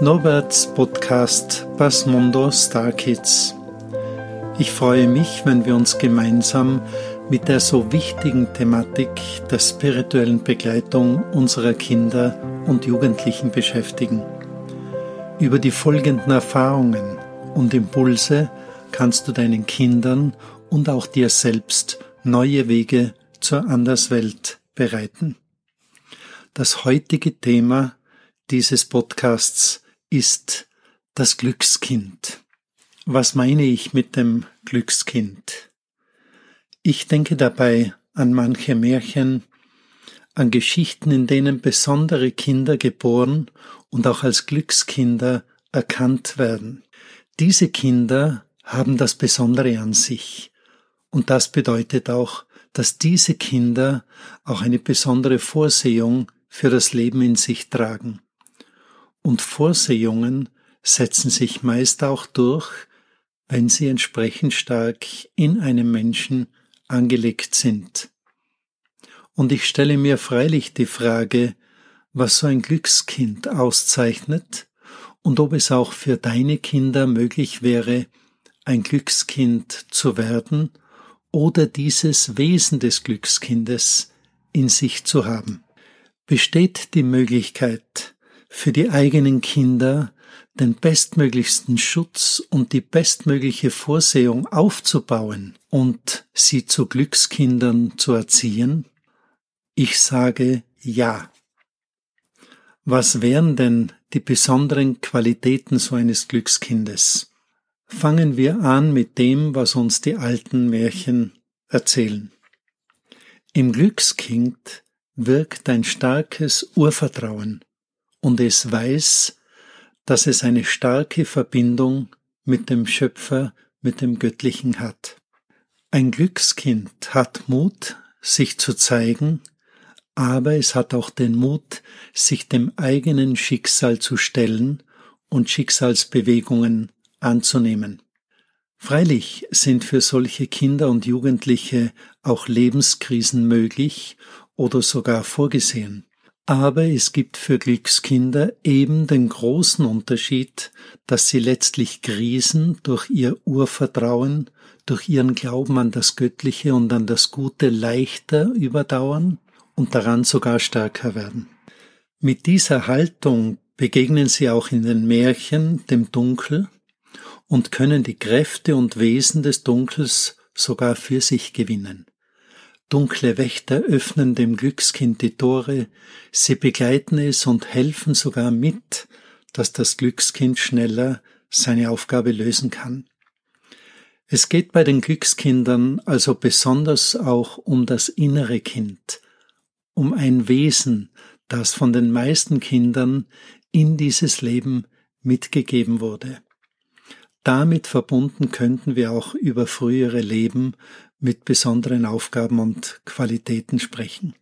Norberts Podcast Bas Mundo Star Kids. Ich freue mich, wenn wir uns gemeinsam mit der so wichtigen Thematik der spirituellen Begleitung unserer Kinder und Jugendlichen beschäftigen. Über die folgenden Erfahrungen und Impulse kannst du deinen Kindern und auch dir selbst neue Wege zur Anderswelt bereiten. Das heutige Thema dieses Podcasts ist das Glückskind. Was meine ich mit dem Glückskind? Ich denke dabei an manche Märchen, an Geschichten, in denen besondere Kinder geboren und auch als Glückskinder erkannt werden. Diese Kinder haben das Besondere an sich. Und das bedeutet auch, dass diese Kinder auch eine besondere Vorsehung für das Leben in sich tragen. Und Vorsehungen setzen sich meist auch durch, wenn sie entsprechend stark in einem Menschen angelegt sind. Und ich stelle mir freilich die Frage, was so ein Glückskind auszeichnet und ob es auch für deine Kinder möglich wäre, ein Glückskind zu werden oder dieses Wesen des Glückskindes in sich zu haben besteht die Möglichkeit für die eigenen Kinder den bestmöglichsten Schutz und die bestmögliche Vorsehung aufzubauen und sie zu Glückskindern zu erziehen? Ich sage ja. Was wären denn die besonderen Qualitäten so eines Glückskindes? Fangen wir an mit dem, was uns die alten Märchen erzählen. Im Glückskind wirkt ein starkes Urvertrauen und es weiß, dass es eine starke Verbindung mit dem Schöpfer, mit dem Göttlichen hat. Ein Glückskind hat Mut, sich zu zeigen, aber es hat auch den Mut, sich dem eigenen Schicksal zu stellen und Schicksalsbewegungen anzunehmen. Freilich sind für solche Kinder und Jugendliche auch Lebenskrisen möglich oder sogar vorgesehen. Aber es gibt für Glückskinder eben den großen Unterschied, dass sie letztlich Krisen durch ihr Urvertrauen, durch ihren Glauben an das Göttliche und an das Gute leichter überdauern und daran sogar stärker werden. Mit dieser Haltung begegnen sie auch in den Märchen dem Dunkel und können die Kräfte und Wesen des Dunkels sogar für sich gewinnen. Dunkle Wächter öffnen dem Glückskind die Tore, sie begleiten es und helfen sogar mit, dass das Glückskind schneller seine Aufgabe lösen kann. Es geht bei den Glückskindern also besonders auch um das innere Kind, um ein Wesen, das von den meisten Kindern in dieses Leben mitgegeben wurde. Damit verbunden könnten wir auch über frühere Leben mit besonderen Aufgaben und Qualitäten sprechen.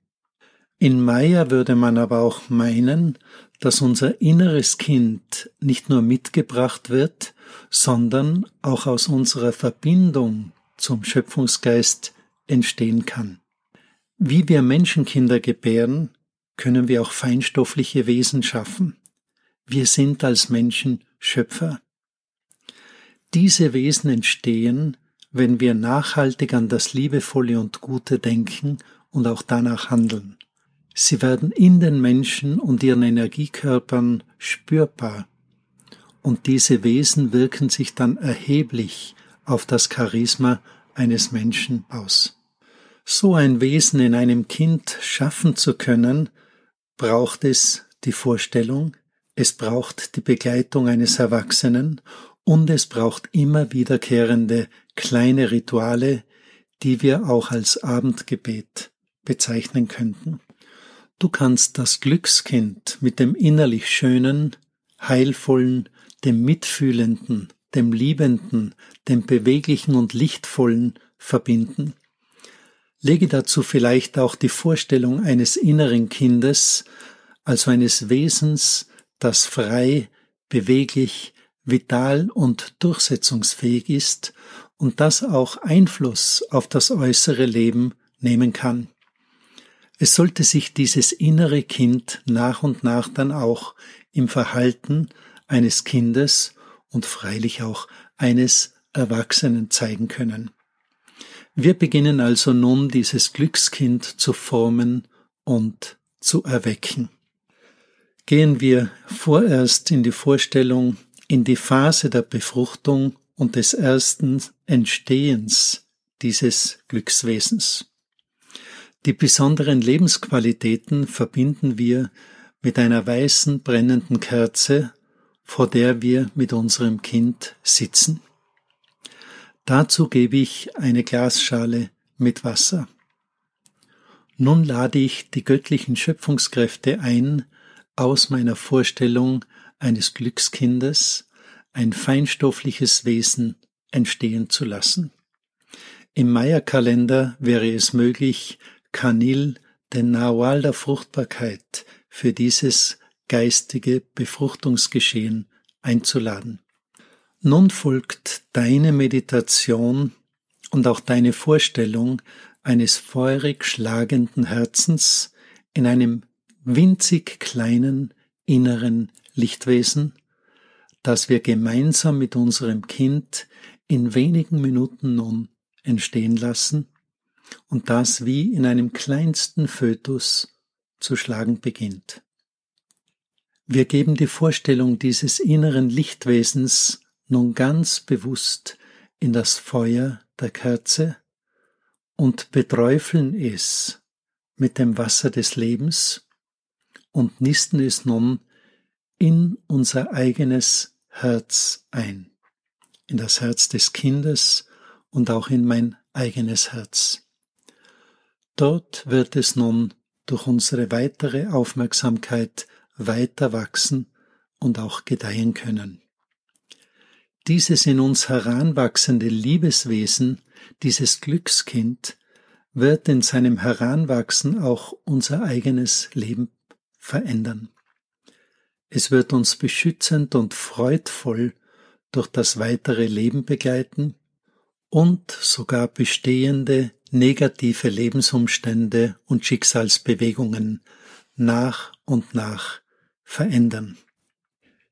In Meier würde man aber auch meinen, dass unser inneres Kind nicht nur mitgebracht wird, sondern auch aus unserer Verbindung zum Schöpfungsgeist entstehen kann. Wie wir Menschenkinder gebären, können wir auch feinstoffliche Wesen schaffen. Wir sind als Menschen Schöpfer. Diese Wesen entstehen, wenn wir nachhaltig an das Liebevolle und Gute denken und auch danach handeln. Sie werden in den Menschen und ihren Energiekörpern spürbar. Und diese Wesen wirken sich dann erheblich auf das Charisma eines Menschen aus. So ein Wesen in einem Kind schaffen zu können, braucht es die Vorstellung, es braucht die Begleitung eines Erwachsenen und es braucht immer wiederkehrende kleine Rituale, die wir auch als Abendgebet bezeichnen könnten. Du kannst das Glückskind mit dem innerlich Schönen, Heilvollen, dem Mitfühlenden, dem Liebenden, dem Beweglichen und Lichtvollen verbinden. Lege dazu vielleicht auch die Vorstellung eines inneren Kindes, also eines Wesens, das frei, beweglich, vital und durchsetzungsfähig ist und das auch Einfluss auf das äußere Leben nehmen kann. Es sollte sich dieses innere Kind nach und nach dann auch im Verhalten eines Kindes und freilich auch eines Erwachsenen zeigen können. Wir beginnen also nun dieses Glückskind zu formen und zu erwecken. Gehen wir vorerst in die Vorstellung, in die Phase der Befruchtung und des ersten Entstehens dieses Glückswesens. Die besonderen Lebensqualitäten verbinden wir mit einer weißen brennenden Kerze, vor der wir mit unserem Kind sitzen. Dazu gebe ich eine Glasschale mit Wasser. Nun lade ich die göttlichen Schöpfungskräfte ein, aus meiner Vorstellung eines Glückskindes ein feinstoffliches Wesen entstehen zu lassen. Im Maya-Kalender wäre es möglich, Kanil, den Nawal der Fruchtbarkeit, für dieses geistige Befruchtungsgeschehen einzuladen. Nun folgt deine Meditation und auch deine Vorstellung eines feurig schlagenden Herzens in einem winzig kleinen inneren Lichtwesen, das wir gemeinsam mit unserem Kind in wenigen Minuten nun entstehen lassen und das wie in einem kleinsten Fötus zu schlagen beginnt. Wir geben die Vorstellung dieses inneren Lichtwesens nun ganz bewusst in das Feuer der Kerze und beträufeln es mit dem Wasser des Lebens und nisten es nun in unser eigenes Herz ein, in das Herz des Kindes und auch in mein eigenes Herz. Dort wird es nun durch unsere weitere Aufmerksamkeit weiter wachsen und auch gedeihen können. Dieses in uns heranwachsende Liebeswesen, dieses Glückskind, wird in seinem Heranwachsen auch unser eigenes Leben verändern. Es wird uns beschützend und freudvoll durch das weitere Leben begleiten und sogar bestehende negative Lebensumstände und Schicksalsbewegungen nach und nach verändern.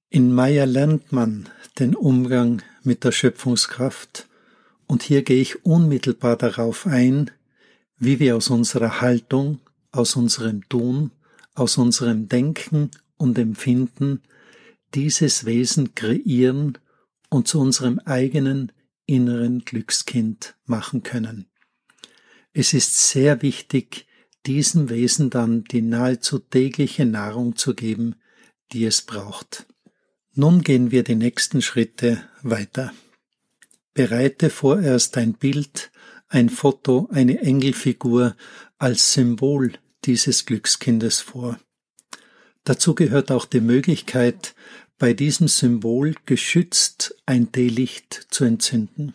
In Maya lernt man den Umgang mit der Schöpfungskraft und hier gehe ich unmittelbar darauf ein, wie wir aus unserer Haltung, aus unserem Tun, aus unserem Denken und Empfinden dieses Wesen kreieren und zu unserem eigenen inneren Glückskind machen können. Es ist sehr wichtig, diesem Wesen dann die nahezu tägliche Nahrung zu geben, die es braucht. Nun gehen wir die nächsten Schritte weiter. Bereite vorerst ein Bild, ein Foto, eine Engelfigur als Symbol dieses Glückskindes vor. Dazu gehört auch die Möglichkeit, bei diesem Symbol geschützt ein Teelicht zu entzünden.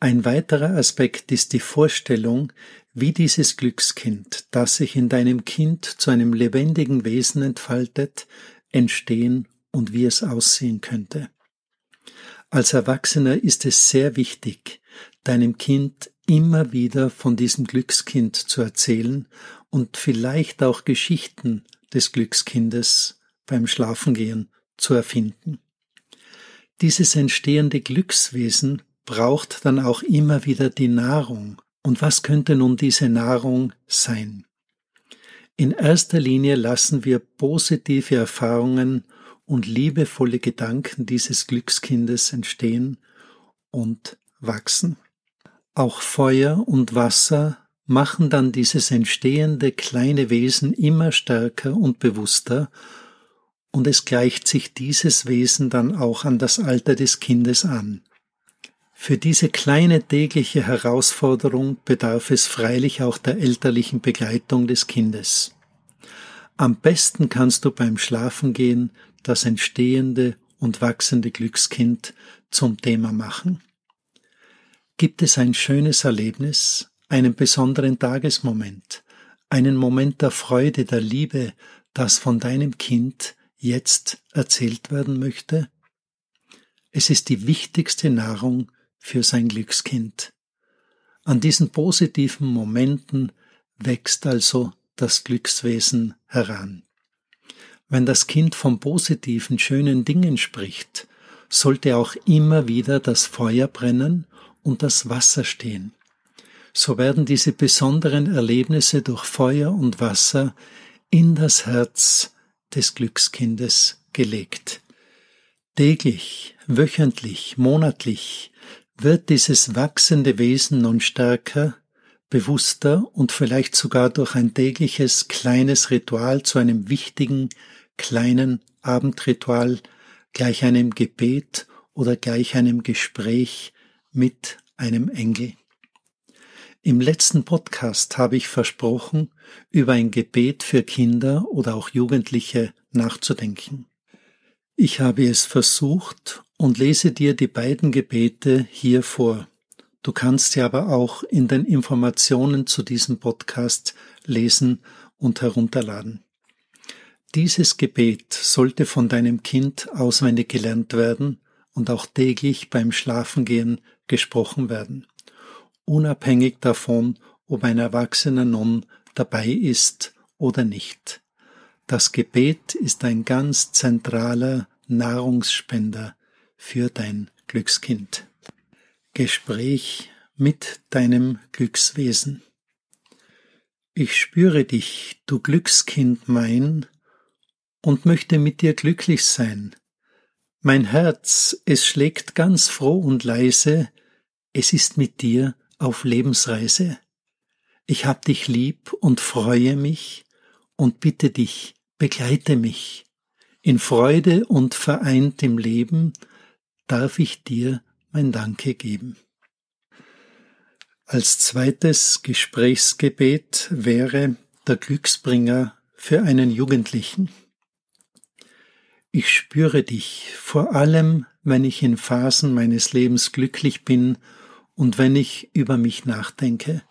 Ein weiterer Aspekt ist die Vorstellung, wie dieses Glückskind, das sich in deinem Kind zu einem lebendigen Wesen entfaltet, entstehen und wie es aussehen könnte. Als Erwachsener ist es sehr wichtig, deinem Kind immer wieder von diesem Glückskind zu erzählen und vielleicht auch Geschichten des Glückskindes beim Schlafengehen zu erfinden. Dieses entstehende Glückswesen braucht dann auch immer wieder die Nahrung, und was könnte nun diese Nahrung sein? In erster Linie lassen wir positive Erfahrungen und liebevolle Gedanken dieses Glückskindes entstehen und wachsen. Auch Feuer und Wasser machen dann dieses entstehende kleine Wesen immer stärker und bewusster, und es gleicht sich dieses Wesen dann auch an das Alter des Kindes an. Für diese kleine tägliche Herausforderung bedarf es freilich auch der elterlichen Begleitung des Kindes. Am besten kannst du beim Schlafengehen das entstehende und wachsende Glückskind zum Thema machen. Gibt es ein schönes Erlebnis, einen besonderen Tagesmoment, einen Moment der Freude, der Liebe, das von deinem Kind jetzt erzählt werden möchte? Es ist die wichtigste Nahrung für sein Glückskind. An diesen positiven Momenten wächst also das Glückswesen heran. Wenn das Kind von positiven, schönen Dingen spricht, sollte auch immer wieder das Feuer brennen und das Wasser stehen. So werden diese besonderen Erlebnisse durch Feuer und Wasser in das Herz des Glückskindes gelegt. Täglich, wöchentlich, monatlich wird dieses wachsende Wesen nun stärker, bewusster und vielleicht sogar durch ein tägliches kleines Ritual zu einem wichtigen kleinen Abendritual gleich einem Gebet oder gleich einem Gespräch mit einem Engel. Im letzten Podcast habe ich versprochen, über ein Gebet für Kinder oder auch Jugendliche nachzudenken. Ich habe es versucht und lese dir die beiden Gebete hier vor. Du kannst sie aber auch in den Informationen zu diesem Podcast lesen und herunterladen. Dieses Gebet sollte von deinem Kind auswendig gelernt werden und auch täglich beim Schlafengehen gesprochen werden, unabhängig davon, ob ein erwachsener nun dabei ist oder nicht. Das Gebet ist ein ganz zentraler Nahrungsspender für dein Glückskind. Gespräch mit deinem Glückswesen. Ich spüre dich, du Glückskind mein, und möchte mit dir glücklich sein. Mein Herz, es schlägt ganz froh und leise, es ist mit dir auf Lebensreise. Ich hab dich lieb und freue mich und bitte dich, begleite mich. In Freude und vereint im Leben darf ich dir mein Danke geben. Als zweites Gesprächsgebet wäre der Glücksbringer für einen Jugendlichen. Ich spüre dich, vor allem wenn ich in Phasen meines Lebens glücklich bin und wenn ich über mich nachdenke.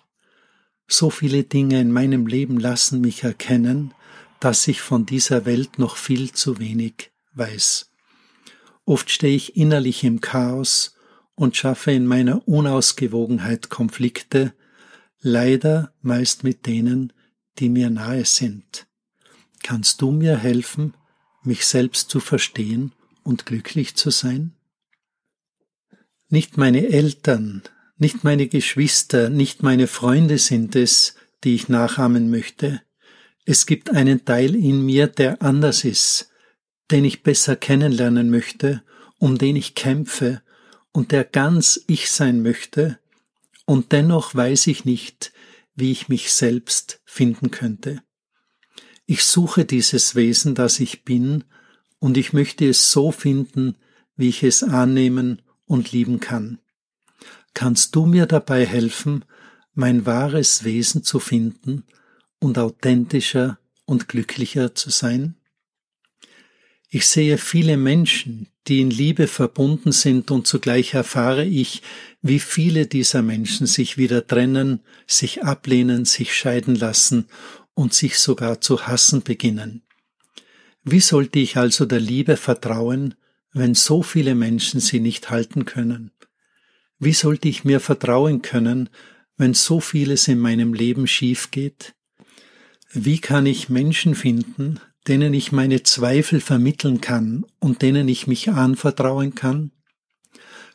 So viele Dinge in meinem Leben lassen mich erkennen, dass ich von dieser Welt noch viel zu wenig weiß. Oft stehe ich innerlich im Chaos und schaffe in meiner Unausgewogenheit Konflikte, leider meist mit denen, die mir nahe sind. Kannst du mir helfen, mich selbst zu verstehen und glücklich zu sein? Nicht meine Eltern, nicht meine Geschwister, nicht meine Freunde sind es, die ich nachahmen möchte. Es gibt einen Teil in mir, der anders ist, den ich besser kennenlernen möchte, um den ich kämpfe und der ganz ich sein möchte, und dennoch weiß ich nicht, wie ich mich selbst finden könnte. Ich suche dieses Wesen, das ich bin, und ich möchte es so finden, wie ich es annehmen und lieben kann. Kannst du mir dabei helfen, mein wahres Wesen zu finden und authentischer und glücklicher zu sein? Ich sehe viele Menschen, die in Liebe verbunden sind und zugleich erfahre ich, wie viele dieser Menschen sich wieder trennen, sich ablehnen, sich scheiden lassen und sich sogar zu hassen beginnen. Wie sollte ich also der Liebe vertrauen, wenn so viele Menschen sie nicht halten können? Wie sollte ich mir vertrauen können, wenn so vieles in meinem Leben schief geht? Wie kann ich Menschen finden, denen ich meine Zweifel vermitteln kann und denen ich mich anvertrauen kann?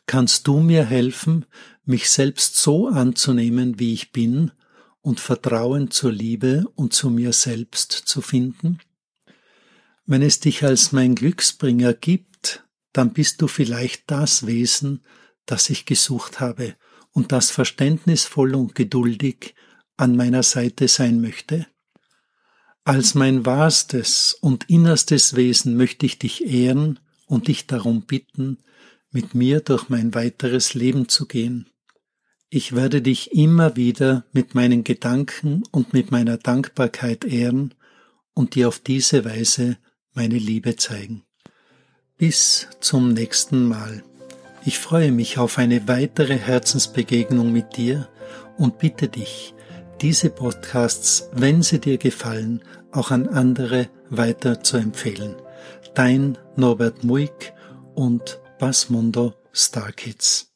Kannst du mir helfen, mich selbst so anzunehmen, wie ich bin und Vertrauen zur Liebe und zu mir selbst zu finden? Wenn es dich als mein Glücksbringer gibt, dann bist du vielleicht das Wesen, das ich gesucht habe und das verständnisvoll und geduldig an meiner Seite sein möchte. Als mein wahrstes und innerstes Wesen möchte ich dich ehren und dich darum bitten, mit mir durch mein weiteres Leben zu gehen. Ich werde dich immer wieder mit meinen Gedanken und mit meiner Dankbarkeit ehren und dir auf diese Weise meine Liebe zeigen. Bis zum nächsten Mal. Ich freue mich auf eine weitere Herzensbegegnung mit dir und bitte dich, diese Podcasts, wenn sie dir gefallen, auch an andere weiter zu empfehlen. Dein Norbert Muick und Basmundo Star Kids.